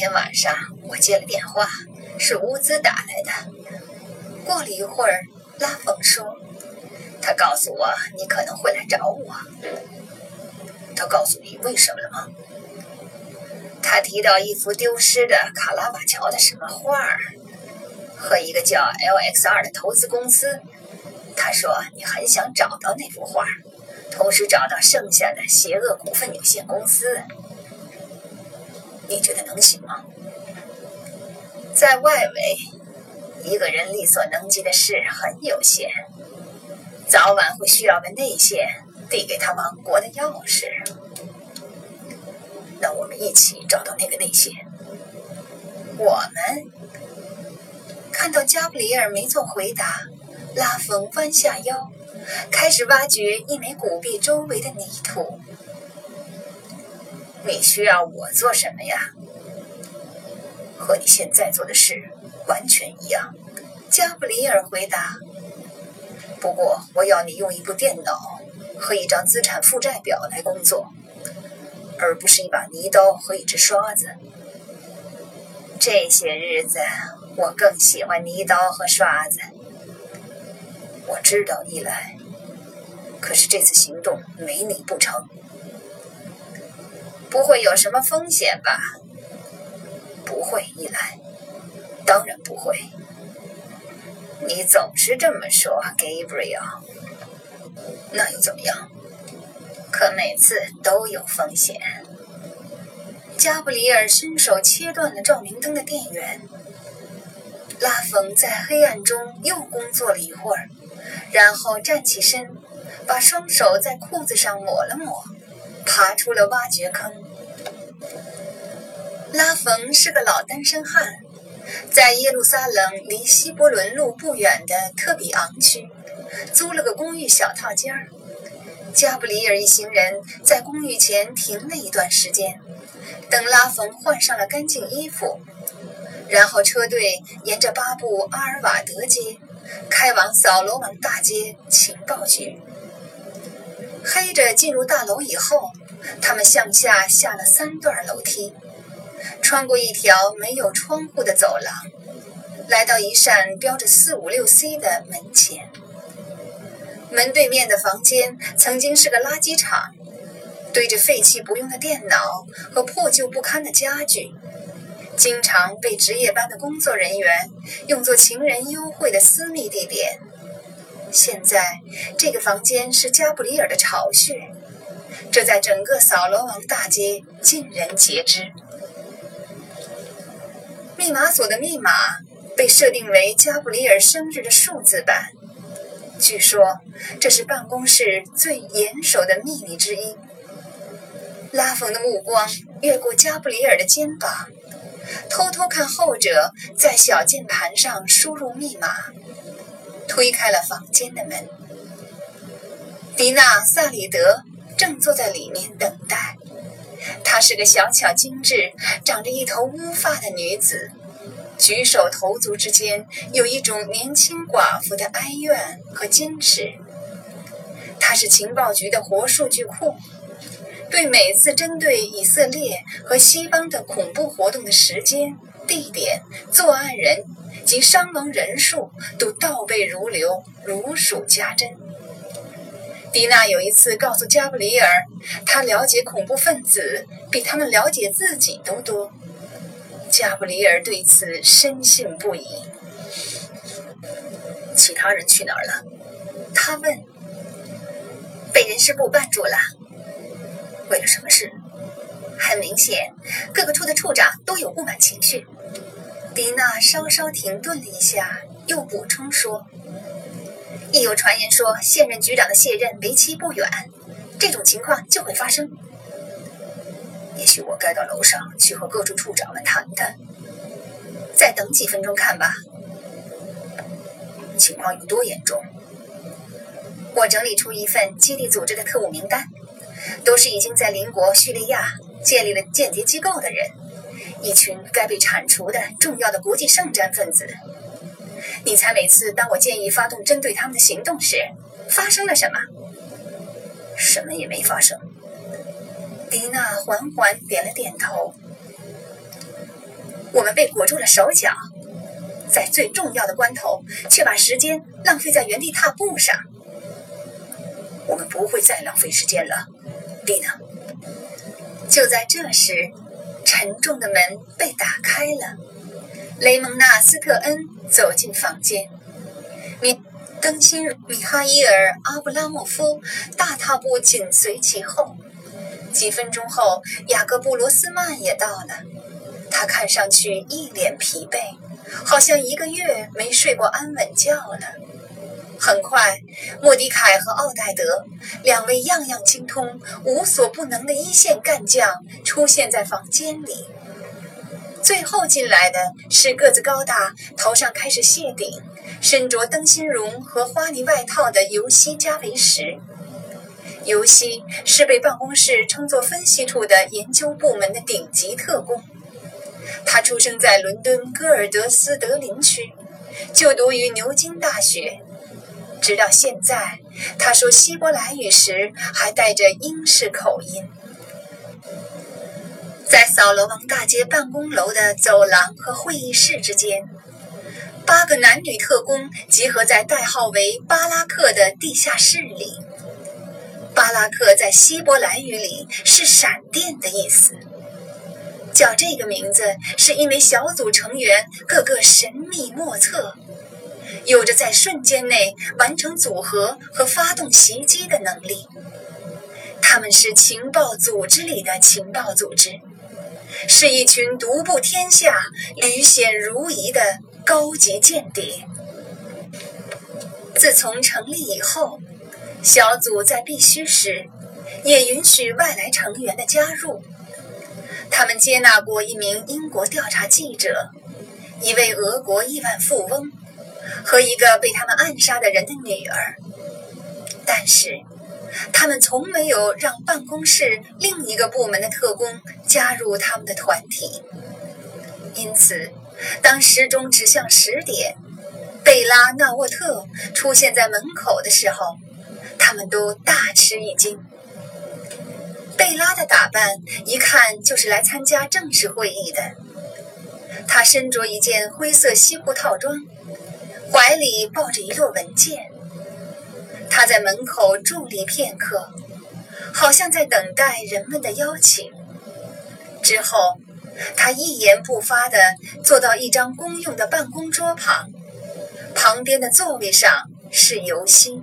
天晚上我接了电话，是乌兹打来的。过了一会儿，拉冯说：“他告诉我你可能会来找我。他告诉你为什么了吗？他提到一幅丢失的卡拉瓦乔的什么画儿，和一个叫 LXR 的投资公司。他说你很想找到那幅画，同时找到剩下的邪恶股份有限公司。你觉得能行吗？在外围，一个人力所能及的事很有限，早晚会需要个内线递给他王国的钥匙。那我们一起找到那个内线。我们看到加布里尔没做回答，拉冯弯下腰，开始挖掘一枚古币周围的泥土。你需要我做什么呀？和你现在做的事完全一样。加布里尔回答。不过我要你用一部电脑和一张资产负债表来工作。而不是一把泥刀和一只刷子。这些日子，我更喜欢泥刀和刷子。我知道，伊莱。可是这次行动没你不成。不会有什么风险吧？不会，伊莱。当然不会。你总是这么说，Gabriel。那又怎么样？可每次都有风险。加布里尔伸手切断了照明灯的电源。拉冯在黑暗中又工作了一会儿，然后站起身，把双手在裤子上抹了抹，爬出了挖掘坑。拉冯是个老单身汉，在耶路撒冷离希伯伦路不远的特比昂区租了个公寓小套间儿。加布里尔一行人在公寓前停了一段时间，等拉冯换上了干净衣服，然后车队沿着巴布阿尔瓦德街开往扫罗王大街情报局。黑着进入大楼以后，他们向下下了三段楼梯，穿过一条没有窗户的走廊，来到一扇标着四五六 C 的门前。门对面的房间曾经是个垃圾场，堆着废弃不用的电脑和破旧不堪的家具，经常被值夜班的工作人员用作情人幽会的私密地点。现在，这个房间是加布里尔的巢穴，这在整个扫罗王大街尽人皆知。密码锁的密码被设定为加布里尔生日的数字版。据说这是办公室最严守的秘密之一。拉冯的目光越过加布里尔的肩膀，偷偷看后者在小键盘上输入密码，推开了房间的门。迪娜·萨里德正坐在里面等待。她是个小巧精致、长着一头乌发的女子。举手投足之间，有一种年轻寡妇的哀怨和矜持。她是情报局的活数据库，对每次针对以色列和西方的恐怖活动的时间、地点、作案人及伤亡人数都倒背如流，如数家珍。迪娜有一次告诉加布里尔，他了解恐怖分子比他们了解自己都多。加布里尔对此深信不疑。其他人去哪儿了？他问。被人事部绊住了。为了什么事？很明显，各个处的处长都有不满情绪。迪娜稍稍停顿了一下，又补充说：“一有传言说现任局长的卸任为期不远，这种情况就会发生。”也许我该到楼上去和各处处长们谈谈。再等几分钟看吧。情况有多严重？我整理出一份基地组织的特务名单，都是已经在邻国叙利亚建立了间谍机构的人，一群该被铲除的重要的国际圣战分子。你猜每次当我建议发动针对他们的行动时，发生了什么？什么也没发生。迪娜缓缓点了点头。我们被裹住了手脚，在最重要的关头却把时间浪费在原地踏步上。我们不会再浪费时间了，迪娜。就在这时，沉重的门被打开了，雷蒙纳斯特恩走进房间，米登辛米哈伊尔阿布拉莫夫大踏步紧随其后。几分钟后，雅各布罗斯曼也到了。他看上去一脸疲惫，好像一个月没睡过安稳觉了。很快，莫迪凯和奥黛德两位样样精通、无所不能的一线干将出现在房间里。最后进来的是个子高大、头上开始谢顶、身着灯芯绒和花呢外套的尤西加维什。尤西是被办公室称作分析处的研究部门的顶级特工。他出生在伦敦戈尔德斯德林区，就读于牛津大学。直到现在，他说希伯来语时还带着英式口音。在扫罗王大街办公楼的走廊和会议室之间，八个男女特工集合在代号为“巴拉克”的地下室里。巴拉克在希伯来语里是“闪电”的意思。叫这个名字，是因为小组成员个个神秘莫测，有着在瞬间内完成组合和发动袭击的能力。他们是情报组织里的情报组织，是一群独步天下、履险如夷的高级间谍。自从成立以后，小组在必须时也允许外来成员的加入。他们接纳过一名英国调查记者，一位俄国亿万富翁，和一个被他们暗杀的人的女儿。但是，他们从没有让办公室另一个部门的特工加入他们的团体。因此，当时钟指向十点，贝拉纳沃特出现在门口的时候，他们都大吃一惊。贝拉的打扮一看就是来参加正式会议的。她身着一件灰色西裤套装，怀里抱着一摞文件。他在门口伫立片刻，好像在等待人们的邀请。之后，他一言不发地坐到一张公用的办公桌旁，旁边的座位上是尤西。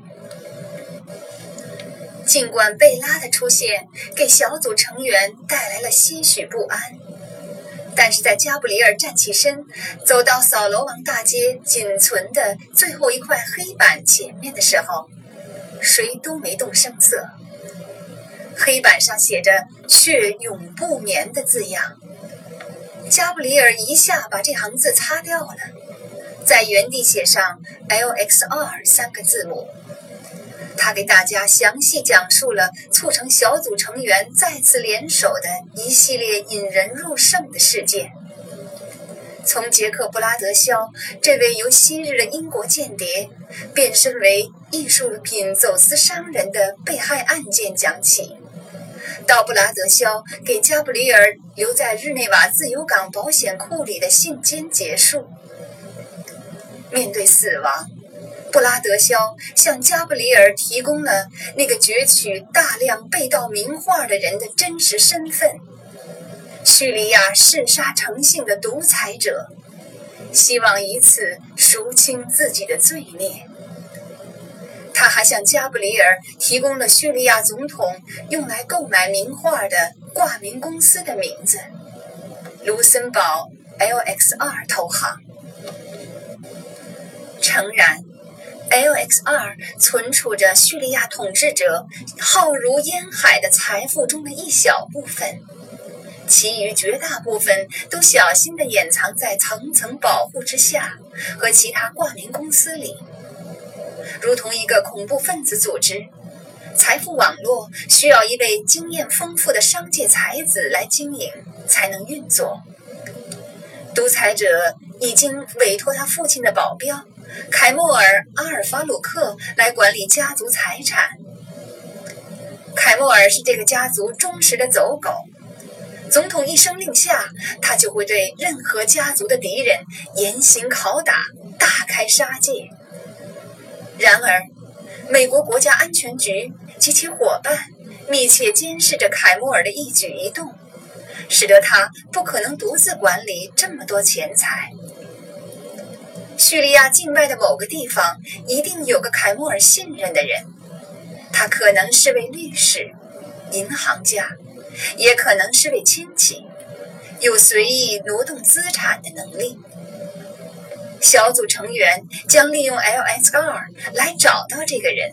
尽管贝拉的出现给小组成员带来了些许不安，但是在加布里尔站起身，走到扫罗王大街仅存的最后一块黑板前面的时候，谁都没动声色。黑板上写着“血永不眠”的字样，加布里尔一下把这行字擦掉了，在原地写上 “LXR” 三个字母。他给大家详细讲述了促成小组成员再次联手的一系列引人入胜的事件，从杰克布拉德肖这位由昔日的英国间谍变身为艺术品走私商人的被害案件讲起，到布拉德肖给加布里尔留在日内瓦自由港保险库里的信笺结束。面对死亡。布拉德肖向加布里尔提供了那个攫取大量被盗名画的人的真实身份——叙利亚嗜杀成性的独裁者，希望以此赎清自己的罪孽。他还向加布里尔提供了叙利亚总统用来购买名画的挂名公司的名字——卢森堡 LXR 投行。诚然。LXR 存储着叙利亚统治者浩如烟海的财富中的一小部分，其余绝大部分都小心地掩藏在层层保护之下和其他挂名公司里，如同一个恐怖分子组织。财富网络需要一位经验丰富的商界才子来经营才能运作。独裁者已经委托他父亲的保镖。凯莫尔·阿尔法鲁克来管理家族财产。凯莫尔是这个家族忠实的走狗，总统一声令下，他就会对任何家族的敌人严刑拷打，大开杀戒。然而，美国国家安全局及其伙伴密切监视着凯莫尔的一举一动，使得他不可能独自管理这么多钱财。叙利亚境外的某个地方一定有个凯莫尔信任的人，他可能是位律师、银行家，也可能是位亲戚，有随意挪动资产的能力。小组成员将利用 L.S.R 来找到这个人，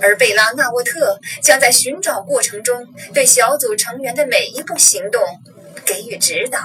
而贝拉纳沃特将在寻找过程中对小组成员的每一步行动给予指导。